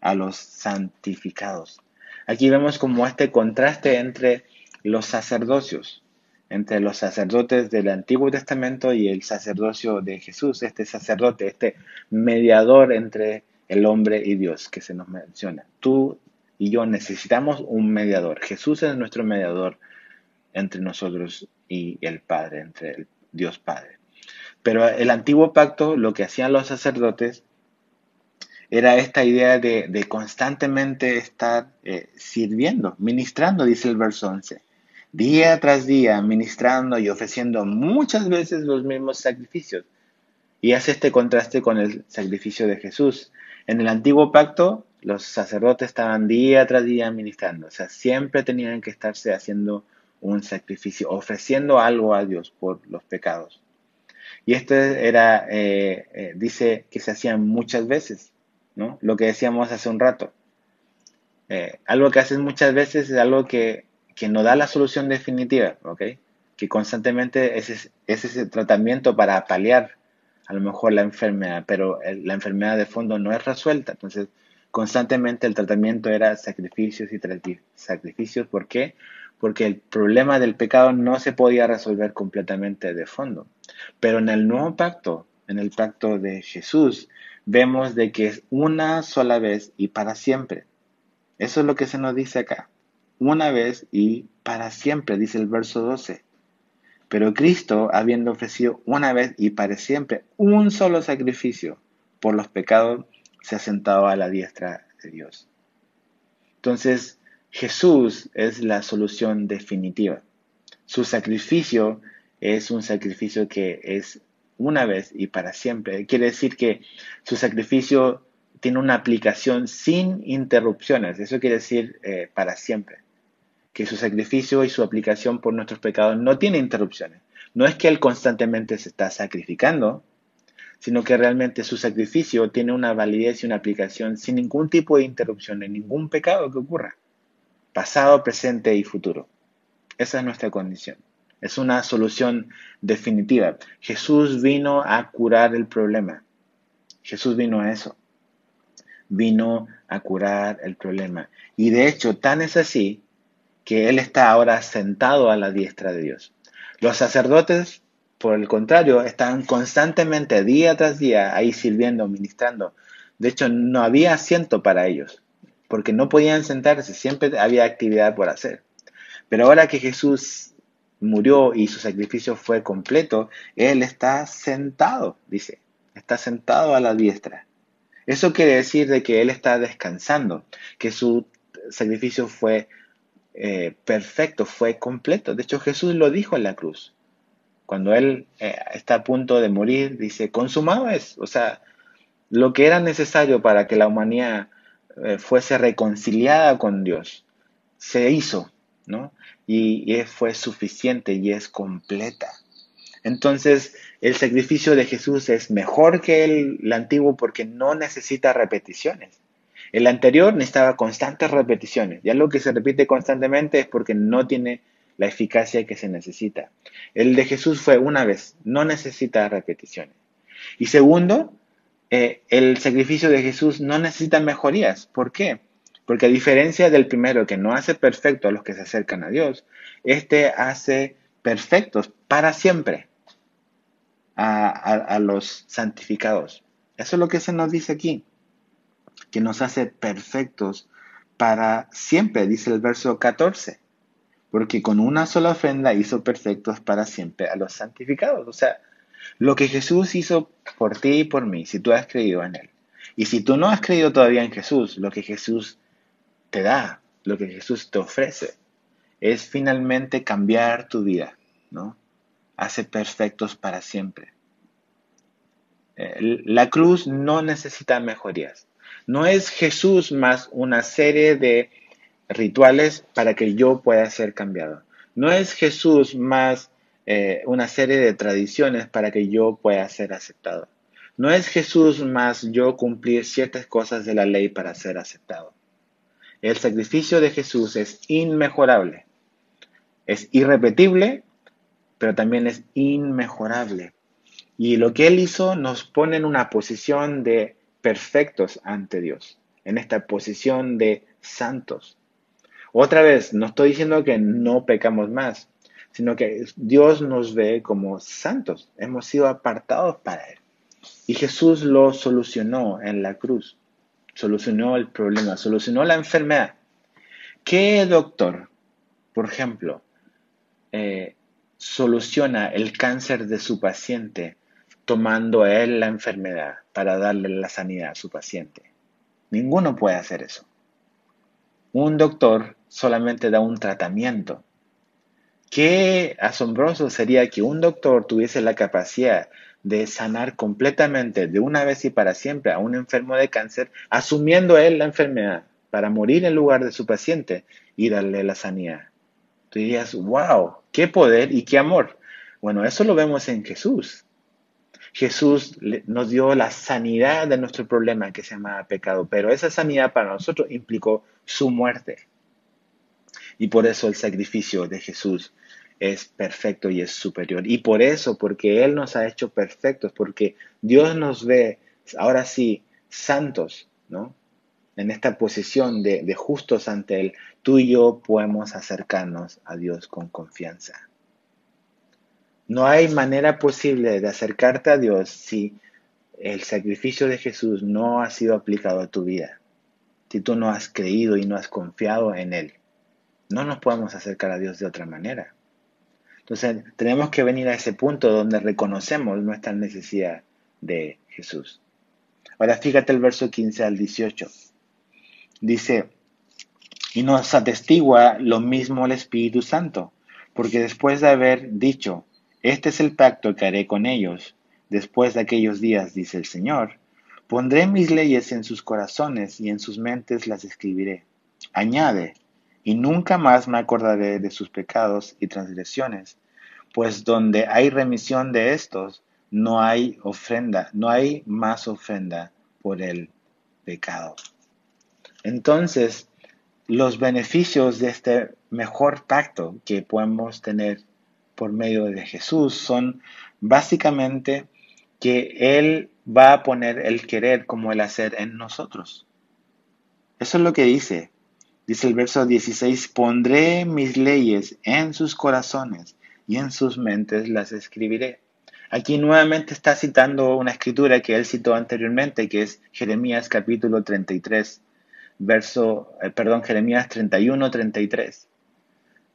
a los santificados. Aquí vemos como este contraste entre los sacerdocios, entre los sacerdotes del Antiguo Testamento y el sacerdocio de Jesús, este sacerdote, este mediador entre el hombre y Dios que se nos menciona. Tú y yo necesitamos un mediador. Jesús es nuestro mediador entre nosotros y el Padre, entre Dios Padre. Pero el antiguo pacto, lo que hacían los sacerdotes era esta idea de, constantemente estar eh, sirviendo, ministrando, dice el verso 11. Día tras día, ministrando y ofreciendo muchas veces los mismos sacrificios. Y hace este contraste con el sacrificio de Jesús. En el antiguo pacto, los sacerdotes estaban día tras día ministrando. O sea, siempre tenían que estarse haciendo un sacrificio, ofreciendo algo a Dios por los pecados. Y esto era, eh, eh, dice que se hacían muchas veces. ¿No? Lo que decíamos hace un rato. Eh, algo que haces muchas veces es algo que, que no da la solución definitiva, ¿ok? Que constantemente es, ese tratamiento para paliar a lo mejor la enfermedad, pero la enfermedad de fondo no es resuelta. Entonces, constantemente el tratamiento era sacrificios y sacrificios. ¿Por qué? Porque el problema del pecado no se podía resolver completamente de fondo. Pero en el nuevo pacto, en el pacto de Jesús, vemos de que es una sola vez y para siempre. Eso es lo que se nos dice acá. Una vez y para siempre, dice el verso 12. Pero Cristo, habiendo ofrecido una vez y para siempre un solo sacrificio por los pecados, se ha sentado a la diestra de Dios. Entonces, Jesús es la solución definitiva. Su sacrificio es un sacrificio que es una vez y para siempre. Quiere decir que su sacrificio tiene una aplicación sin interrupciones. Eso quiere decir eh, para siempre. Que su sacrificio y su aplicación por nuestros pecados no tiene interrupciones. No es que Él constantemente se está sacrificando, sino que realmente su sacrificio tiene una validez y una aplicación sin ningún tipo de interrupción en ningún pecado que ocurra, pasado, presente y futuro. Esa es nuestra condición. Es una solución definitiva. Jesús vino a curar el problema. Jesús vino a eso. Vino a curar el problema. Y de hecho, tan es así que Él está ahora sentado a la diestra de Dios. Los sacerdotes, por el contrario, estaban constantemente día tras día ahí sirviendo, ministrando. De hecho, no había asiento para ellos, porque no podían sentarse, siempre había actividad por hacer. Pero ahora que Jesús murió y su sacrificio fue completo, Él está sentado, dice, está sentado a la diestra. Eso quiere decir de que Él está descansando, que su sacrificio fue eh, perfecto, fue completo. De hecho, Jesús lo dijo en la cruz. Cuando Él eh, está a punto de morir, dice, consumado es. O sea, lo que era necesario para que la humanidad eh, fuese reconciliada con Dios, se hizo, ¿no? Y, fue suficiente y es completa. Entonces, el sacrificio de Jesús es mejor que el antiguo porque no necesita repeticiones. El anterior necesitaba constantes repeticiones. Ya lo que se repite constantemente es porque no tiene la eficacia que se necesita. El de Jesús fue una vez, no necesita repeticiones. Y segundo, eh, el sacrificio de Jesús no necesita mejorías. ¿Por qué? Porque a diferencia del primero que no hace perfecto a los que se acercan a Dios, este hace perfectos para siempre a los santificados. Eso es lo que se nos dice aquí que nos hace perfectos para siempre, dice el verso 14, porque con una sola ofrenda hizo perfectos para siempre a los santificados. O sea, lo que Jesús hizo por ti y por mí, si tú has creído en Él. Y si tú no has creído todavía en Jesús, lo que Jesús da, lo que Jesús te ofrece, es finalmente cambiar tu vida, ¿no? Hace perfectos para siempre. Eh, la cruz no necesita mejorías. No es Jesús más una serie de rituales para que yo pueda ser cambiado. No es Jesús más eh, una serie de tradiciones para que yo pueda ser aceptado. No es Jesús más yo cumplir ciertas cosas de la ley para ser aceptado. El sacrificio de Jesús es inmejorable. Es irrepetible, pero también es inmejorable. Y lo que Él hizo nos pone en una posición de perfectos ante Dios, en esta posición de santos. Otra vez, no estoy diciendo que no pecamos más, sino que Dios nos ve como santos, hemos sido apartados para Él. Y Jesús lo solucionó en la cruz, solucionó el problema, solucionó la enfermedad. ¿Qué doctor, por ejemplo, eh, soluciona el cáncer de su paciente tomando a él la enfermedad para darle la sanidad a su paciente. Ninguno puede hacer eso. Un doctor solamente da un tratamiento. Qué asombroso sería que un doctor tuviese la capacidad de sanar completamente de una vez y para siempre a un enfermo de cáncer, asumiendo él la enfermedad para morir en lugar de su paciente y darle la sanidad. Tú dirías, wow, qué poder y qué amor. Bueno, eso lo vemos en Jesús. Jesús nos dio la sanidad de nuestro problema que se llama pecado, pero esa sanidad para nosotros implicó su muerte. Y por eso el sacrificio de Jesús es perfecto y es superior. Y por eso, porque Él nos ha hecho perfectos, porque Dios nos ve ahora sí santos, ¿no? En esta posición de, de justos ante Él, tú y yo podemos acercarnos a Dios con confianza. No hay manera posible de acercarte a Dios si el sacrificio de Jesús no ha sido aplicado a tu vida. Si tú no has creído y no has confiado en Él. No nos podemos acercar a Dios de otra manera. Entonces tenemos que venir a ese punto donde reconocemos nuestra necesidad de Jesús. Ahora fíjate el verso 15 al 18. Dice, y nos atestigua lo mismo el Espíritu Santo, porque después de haber dicho, este es el pacto que haré con ellos. Después de aquellos días, dice el Señor, pondré mis leyes en sus corazones y en sus mentes las escribiré. Añade, y nunca más me acordaré de sus pecados y transgresiones, pues donde hay remisión de estos, no hay ofrenda, no hay más ofrenda por el pecado. Entonces, los beneficios de este mejor pacto que podemos tener por medio de Jesús son básicamente que Él va a poner el querer como el hacer en nosotros. Eso es lo que dice. Dice el verso 16, pondré mis leyes en sus corazones y en sus mentes las escribiré. Aquí nuevamente está citando una escritura que él citó anteriormente, que es Jeremías capítulo 33, verso, eh, perdón, Jeremías 31, 33.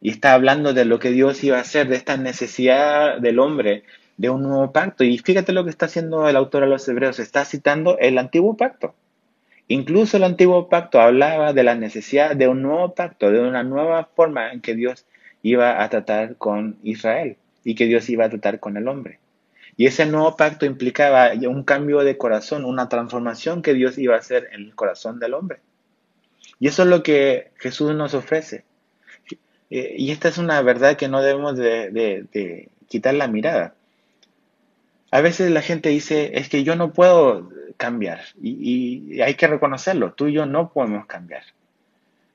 Y está hablando de lo que Dios iba a hacer, de esta necesidad del hombre de un nuevo pacto. Y fíjate lo que está haciendo el autor a los hebreos, está citando el antiguo pacto. Incluso el antiguo pacto hablaba de la necesidad de un nuevo pacto, de una nueva forma en que Dios iba a tratar con Israel y que Dios iba a tratar con el hombre. Y ese nuevo pacto implicaba un cambio de corazón, una transformación que Dios iba a hacer en el corazón del hombre. Y eso es lo que Jesús nos ofrece. Y esta es una verdad que no debemos de, quitar la mirada. A veces la gente dice, es que yo no puedo cambiar y, hay que reconocerlo, tú y yo no podemos cambiar.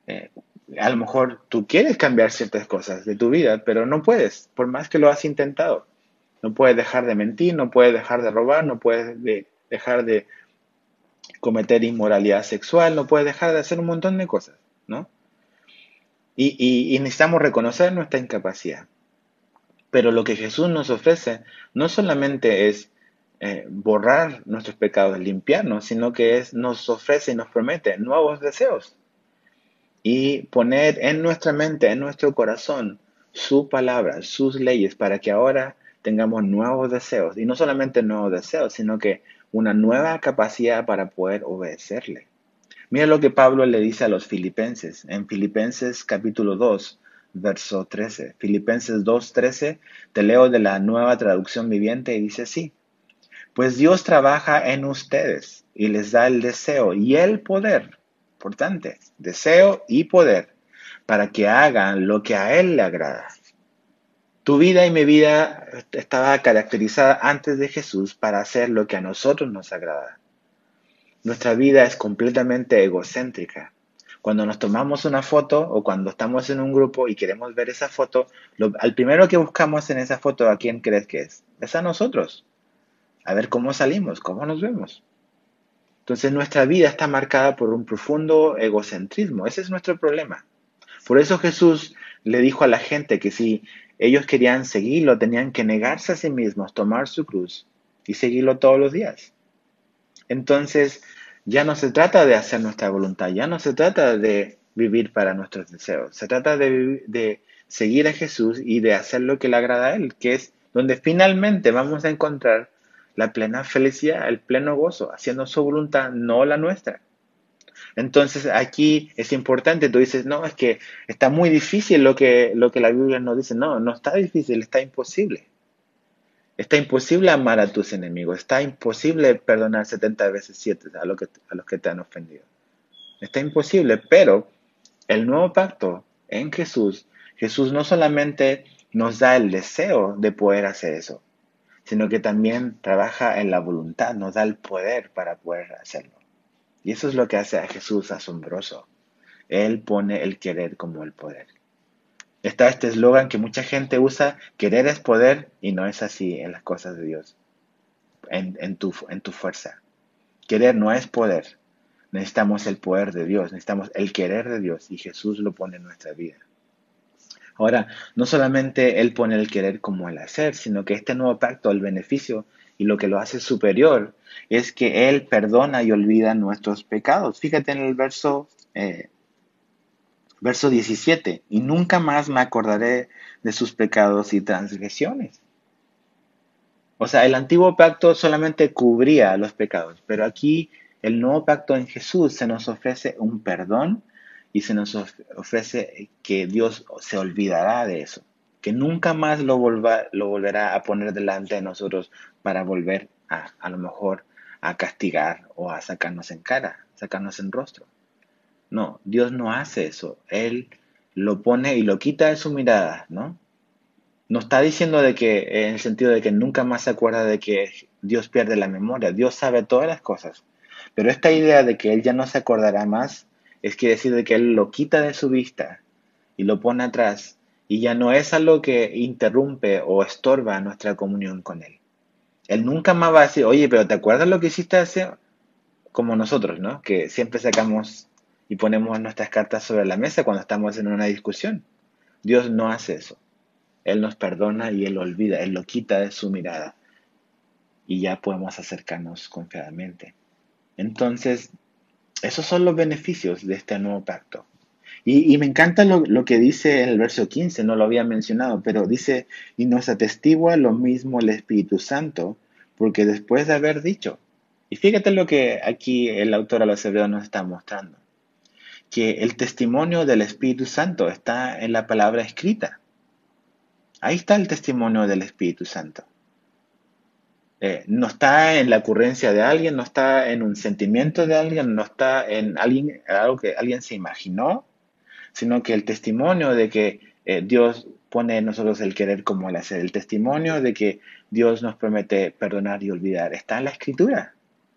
Eh, a lo mejor tú quieres cambiar ciertas cosas de tu vida, pero no puedes, por más que lo has intentado. No puedes dejar de mentir, no puedes dejar de robar, no puedes dejar de cometer inmoralidad sexual, no puedes dejar de hacer un montón de cosas, ¿no? Y, necesitamos reconocer nuestra incapacidad. Pero lo que Jesús nos ofrece no solamente es eh, borrar nuestros pecados, limpiarnos, sino que nos ofrece y nos promete nuevos deseos. Y poner en nuestra mente, en nuestro corazón, su palabra, sus leyes, para que ahora tengamos nuevos deseos. Y no solamente nuevos deseos, sino que una nueva capacidad para poder obedecerle. Mira lo que Pablo le dice a los filipenses en Filipenses capítulo 2, verso 13. Filipenses 2, 13, te leo de la nueva traducción viviente y dice así. Pues Dios trabaja en ustedes y les da el deseo y el poder, importante, deseo y poder, para que hagan lo que a Él le agrada. Tu vida y mi vida estaba caracterizada antes de Jesús para hacer lo que a nosotros nos agrada. Nuestra vida es completamente egocéntrica. Cuando nos tomamos una foto o cuando estamos en un grupo y queremos ver esa foto, lo, al primero que buscamos en esa foto, ¿a quién crees que es? Es a nosotros. A ver cómo salimos, cómo nos vemos. Entonces nuestra vida está marcada por un profundo egocentrismo. Ese es nuestro problema. Por eso Jesús le dijo a la gente que si ellos querían seguirlo, tenían que negarse a sí mismos, tomar su cruz y seguirlo todos los días. Entonces, ya no se trata de hacer nuestra voluntad, ya no se trata de vivir para nuestros deseos, se trata de, de seguir a Jesús y de hacer lo que le agrada a Él, que es donde finalmente vamos a encontrar la plena felicidad, el pleno gozo, haciendo su voluntad, no la nuestra. Entonces aquí es importante, tú dices, no, es que está muy difícil lo que, lo que la Biblia nos dice. No, no está difícil, está imposible. Está imposible amar a tus enemigos, está imposible perdonar 70 veces 7 a, lo que, a los que te han ofendido. Está imposible, pero el nuevo pacto en Jesús, Jesús no solamente nos da el deseo de poder hacer eso, sino que también trabaja en la voluntad, nos da el poder para poder hacerlo. Y eso es lo que hace a Jesús asombroso. Él pone el querer como el poder. Está este eslogan que mucha gente usa, querer es poder, y no es así en las cosas de Dios, en, tu, en tu fuerza. Querer no es poder. Necesitamos el poder de Dios, necesitamos el querer de Dios, y Jesús lo pone en nuestra vida. Ahora, no solamente Él pone el querer como el hacer, sino que este nuevo pacto, el beneficio y lo que lo hace superior es que Él perdona y olvida nuestros pecados. Fíjate en el verso, eh, verso 17, y nunca más me acordaré de sus pecados y transgresiones. O sea, el antiguo pacto solamente cubría los pecados, pero aquí el nuevo pacto en Jesús se nos ofrece un perdón y se nos ofrece que Dios se olvidará de eso que nunca más lo, lo volverá a poner delante de nosotros para volver a, a lo mejor a castigar o a sacarnos en cara, sacarnos en rostro. No, Dios no hace eso. Él lo pone y lo quita de su mirada, ¿no? No está diciendo de que, en el sentido de que nunca más se acuerda de que Dios pierde la memoria. Dios sabe todas las cosas. Pero esta idea de que Él ya no se acordará más es que decir de que Él lo quita de su vista y lo pone atrás y ya no es algo que interrumpe o estorba nuestra comunión con Él. Él nunca más va a decir, oye, pero ¿te acuerdas lo que hiciste hace? Como nosotros, ¿no? Que siempre sacamos y ponemos nuestras cartas sobre la mesa cuando estamos en una discusión. Dios no hace eso. Él nos perdona y Él olvida, Él lo quita de su mirada y ya podemos acercarnos confiadamente. Entonces, esos son los beneficios de este nuevo pacto. Y, me encanta lo, lo, que dice en el verso 15, no lo había mencionado, pero dice, y nos atestigua lo mismo el Espíritu Santo, porque después de haber dicho, y fíjate lo que aquí el autor a los hebreos nos está mostrando, que el testimonio del Espíritu Santo está en la palabra escrita. Ahí está el testimonio del Espíritu Santo. Eh, no está en la ocurrencia de alguien, no está en un sentimiento de alguien, no está en alguien, algo que alguien se imaginó, sino que el testimonio de que eh, Dios pone en nosotros el querer como el hacer, el testimonio de que Dios nos promete perdonar y olvidar, está en la escritura.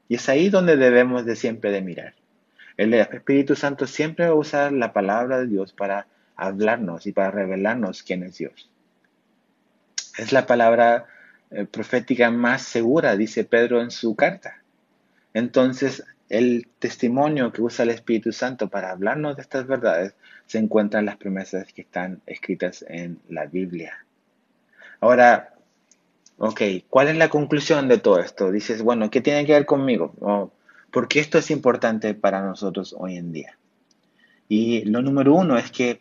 Y es ahí donde debemos de siempre de mirar. El Espíritu Santo siempre va a usar la palabra de Dios para hablarnos y para revelarnos quién es Dios. Es la palabra eh, profética más segura, dice Pedro en su carta. Entonces, el testimonio que usa el Espíritu Santo para hablarnos de estas verdades se encuentra en las promesas que están escritas en la Biblia. Ahora, ok, ¿cuál es la conclusión de todo esto? Dices, bueno, ¿qué tiene que ver conmigo? ¿Por qué esto es importante para nosotros hoy en día? Y lo número uno es que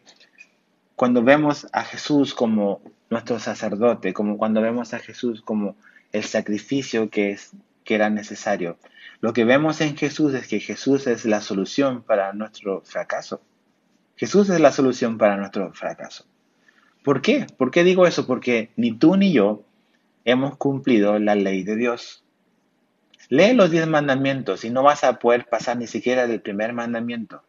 cuando vemos a Jesús como nuestro sacerdote, como cuando vemos a Jesús como el sacrificio que, es, que era necesario. Lo que vemos en Jesús es que Jesús es la solución para nuestro fracaso. Jesús es la solución para nuestro fracaso. ¿Por qué? ¿Por qué digo eso? Porque ni tú ni yo hemos cumplido la ley de Dios. Lee los diez mandamientos y no vas a poder pasar ni siquiera del primer mandamiento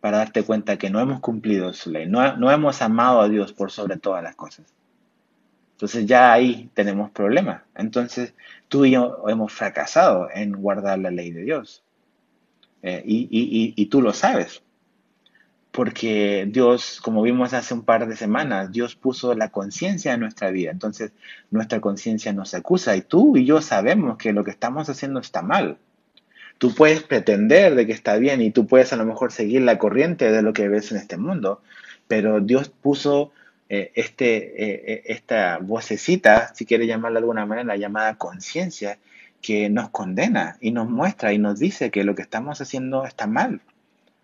para darte cuenta que no hemos cumplido su ley, no, no hemos amado a Dios por sobre todas las cosas. Entonces ya ahí tenemos problemas. Entonces tú y yo hemos fracasado en guardar la ley de Dios. Eh, y, y, y, tú lo sabes. Porque Dios, como vimos hace un par de semanas, Dios puso la conciencia en nuestra vida. Entonces nuestra conciencia nos acusa y tú y yo sabemos que lo que estamos haciendo está mal. Tú puedes pretender de que está bien y tú puedes a lo mejor seguir la corriente de lo que ves en este mundo, pero Dios puso eh, este, eh, eh, esta vocecita, si quiere llamarla de alguna manera, llamada conciencia, que nos condena y nos muestra y nos dice que lo que estamos haciendo está mal.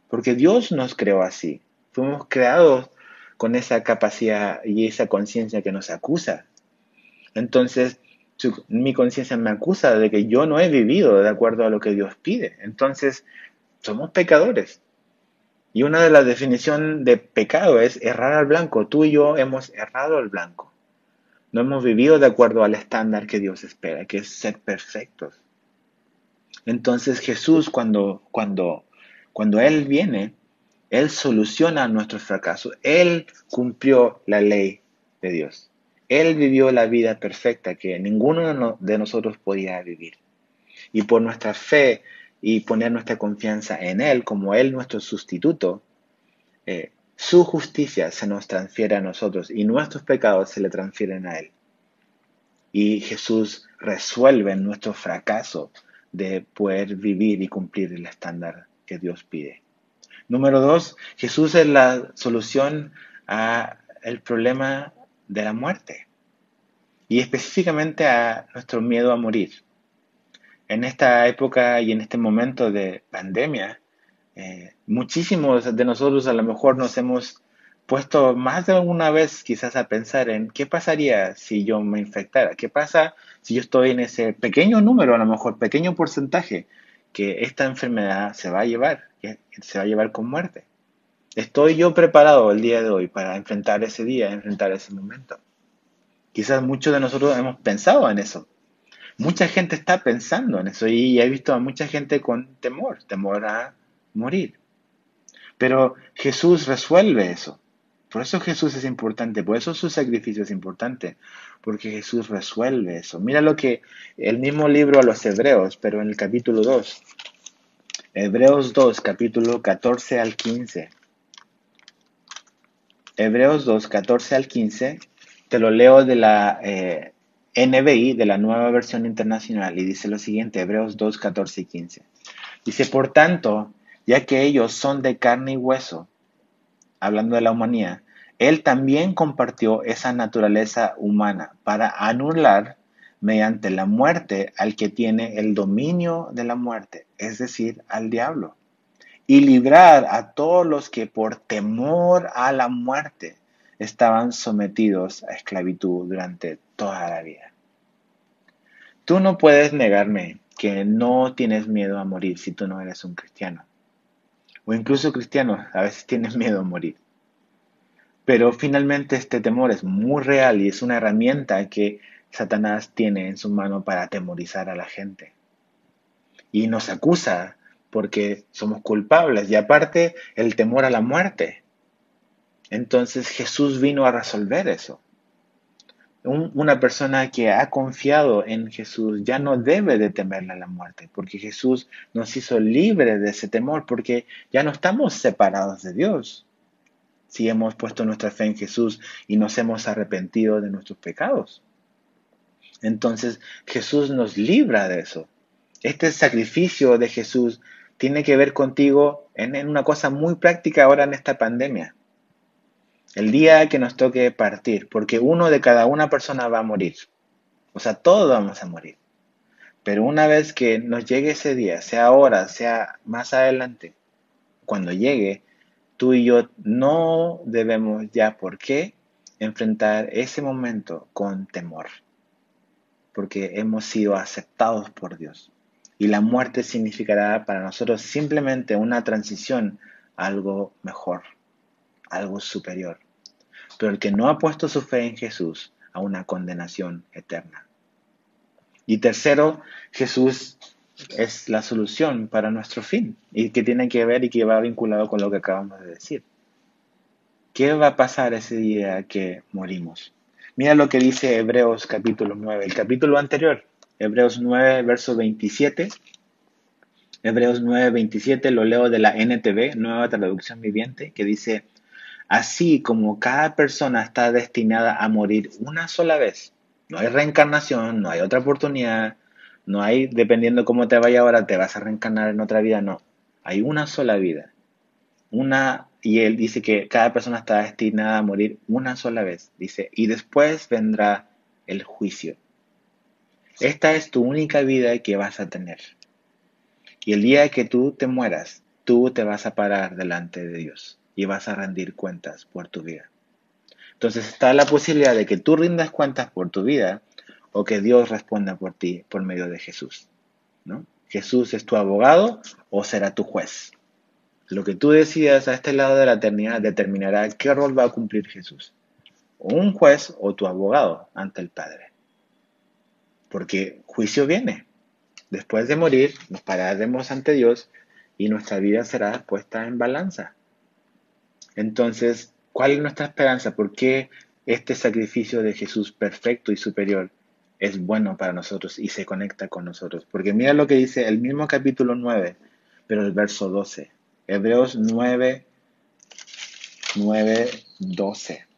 Porque Dios nos creó así. Fuimos creados con esa capacidad y esa conciencia que nos acusa. Entonces, mi conciencia me acusa de que yo no he vivido de acuerdo a lo que Dios pide. Entonces, somos pecadores. Y una de las definiciones de pecado es errar al blanco. Tú y yo hemos errado al blanco. No hemos vivido de acuerdo al estándar que Dios espera, que es ser perfectos. Entonces Jesús cuando, cuando, cuando Él viene, Él soluciona nuestro fracaso. Él cumplió la ley de Dios. Él vivió la vida perfecta que ninguno de nosotros podía vivir. Y por nuestra fe y poner nuestra confianza en Él como Él nuestro sustituto, eh, su justicia se nos transfiere a nosotros y nuestros pecados se le transfieren a Él. Y Jesús resuelve nuestro fracaso de poder vivir y cumplir el estándar que Dios pide. Número dos, Jesús es la solución a el problema de la muerte y específicamente a nuestro miedo a morir. En esta época y en este momento de pandemia, eh, muchísimos de nosotros a lo mejor nos hemos puesto más de alguna vez quizás a pensar en qué pasaría si yo me infectara, qué pasa si yo estoy en ese pequeño número, a lo mejor pequeño porcentaje, que esta enfermedad se va a llevar, que se va a llevar con muerte. ¿Estoy yo preparado el día de hoy para enfrentar ese día, enfrentar ese momento? Quizás muchos de nosotros hemos pensado en eso. Mucha gente está pensando en eso y he visto a mucha gente con temor, temor a morir. Pero Jesús resuelve eso. Por eso Jesús es importante, por eso su sacrificio es importante, porque Jesús resuelve eso. Mira lo que el mismo libro a los Hebreos, pero en el capítulo 2, Hebreos 2, capítulo 14 al 15. Hebreos 2, 14 al 15, te lo leo de la eh, NBI, de la nueva versión internacional, y dice lo siguiente, Hebreos 2, 14 y 15. Dice, por tanto, ya que ellos son de carne y hueso, hablando de la humanidad, Él también compartió esa naturaleza humana para anular mediante la muerte al que tiene el dominio de la muerte, es decir, al diablo, y librar a todos los que por temor a la muerte estaban sometidos a esclavitud durante toda la vida. Tú no puedes negarme que no tienes miedo a morir si tú no eres un cristiano. O incluso cristiano, a veces tienes miedo a morir. Pero finalmente este temor es muy real y es una herramienta que Satanás tiene en su mano para atemorizar a la gente. Y nos acusa porque somos culpables y aparte el temor a la muerte. Entonces Jesús vino a resolver eso una persona que ha confiado en Jesús ya no debe de temerle a la muerte, porque Jesús nos hizo libre de ese temor, porque ya no estamos separados de Dios. Si hemos puesto nuestra fe en Jesús y nos hemos arrepentido de nuestros pecados. Entonces Jesús nos libra de eso. Este sacrificio de Jesús tiene que ver contigo en, una cosa muy práctica ahora en esta pandemia el día que nos toque partir, porque uno de cada una persona va a morir. O sea, todos vamos a morir. Pero una vez que nos llegue ese día, sea ahora, sea más adelante, cuando llegue, tú y yo no debemos ya por qué enfrentar ese momento con temor, porque hemos sido aceptados por Dios. Y la muerte significará para nosotros simplemente una transición a algo mejor algo superior. Pero el que no ha puesto su fe en Jesús a una condenación eterna. Y tercero, Jesús es la solución para nuestro fin y que tiene que ver y que va vinculado con lo que acabamos de decir. ¿Qué va a pasar ese día que morimos? Mira lo que dice Hebreos capítulo 9, el capítulo anterior, Hebreos 9, verso 27. Hebreos 9, 27 lo leo de la NTV, nueva traducción viviente, que dice, Así como cada persona está destinada a morir una sola vez, no hay reencarnación, no hay otra oportunidad, no hay, dependiendo cómo te vaya ahora, te vas a reencarnar en otra vida, no. Hay una sola vida. Una, y él dice que cada persona está destinada a morir una sola vez. Dice, y después vendrá el juicio. Esta es tu única vida que vas a tener. Y el día que tú te mueras, tú te vas a parar delante de Dios y vas a rendir cuentas por tu vida. Entonces está la posibilidad de que tú rindas cuentas por tu vida o que Dios responda por ti por medio de Jesús. ¿no? Jesús es tu abogado o será tu juez. Lo que tú decidas a este lado de la eternidad determinará qué rol va a cumplir Jesús. O un juez o tu abogado ante el Padre. Porque juicio viene. Después de morir, nos pararemos ante Dios y nuestra vida será puesta en balanza. Entonces, ¿cuál es nuestra esperanza? ¿Por qué este sacrificio de Jesús perfecto y superior es bueno para nosotros y se conecta con nosotros? Porque mira lo que dice el mismo capítulo 9, pero el verso 12. Hebreos 9, 9, 12.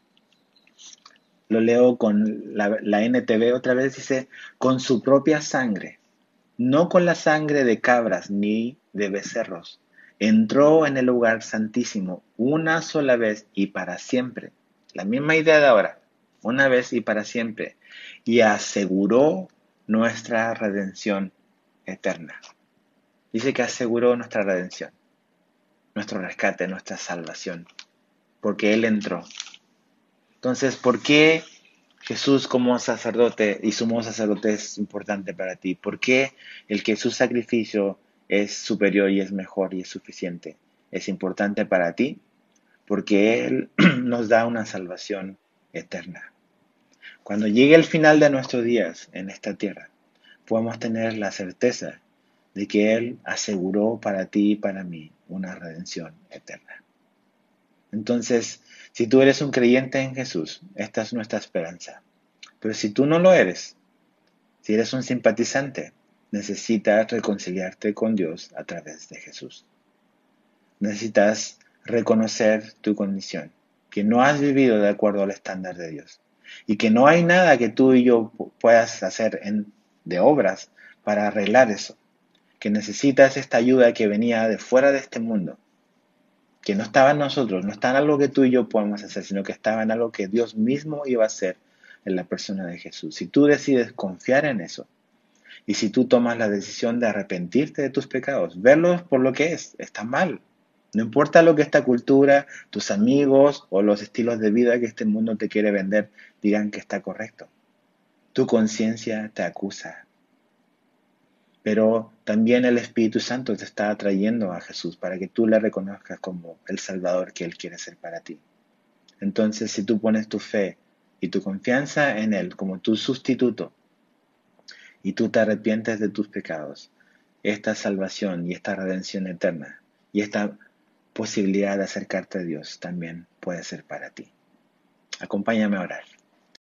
Lo leo con la, la NTV otra vez, dice, con su propia sangre, no con la sangre de cabras ni de becerros entró en el lugar santísimo una sola vez y para siempre. La misma idea de ahora, una vez y para siempre. Y aseguró nuestra redención eterna. Dice que aseguró nuestra redención, nuestro rescate, nuestra salvación, porque Él entró. Entonces, ¿por qué Jesús como sacerdote y sumo sacerdote es importante para ti? ¿Por qué el que su sacrificio es superior y es mejor y es suficiente. Es importante para ti porque Él nos da una salvación eterna. Cuando llegue el final de nuestros días en esta tierra, podemos tener la certeza de que Él aseguró para ti y para mí una redención eterna. Entonces, si tú eres un creyente en Jesús, esta es nuestra esperanza. Pero si tú no lo eres, si eres un simpatizante, necesitas reconciliarte con Dios a través de Jesús. Necesitas reconocer tu condición, que no has vivido de acuerdo al estándar de Dios y que no hay nada que tú y yo puedas hacer en, de obras para arreglar eso, que necesitas esta ayuda que venía de fuera de este mundo, que no estaba en nosotros, no está en algo que tú y yo podemos hacer, sino que estaba en algo que Dios mismo iba a hacer en la persona de Jesús. Si tú decides confiar en eso, y si tú tomas la decisión de arrepentirte de tus pecados, verlos por lo que es, está mal. No importa lo que esta cultura, tus amigos o los estilos de vida que este mundo te quiere vender digan que está correcto. Tu conciencia te acusa. Pero también el Espíritu Santo te está atrayendo a Jesús para que tú le reconozcas como el Salvador que Él quiere ser para ti. Entonces, si tú pones tu fe y tu confianza en Él como tu sustituto, y tú te arrepientes de tus pecados, esta salvación y esta redención eterna y esta posibilidad de acercarte a Dios también puede ser para ti. Acompáñame a orar.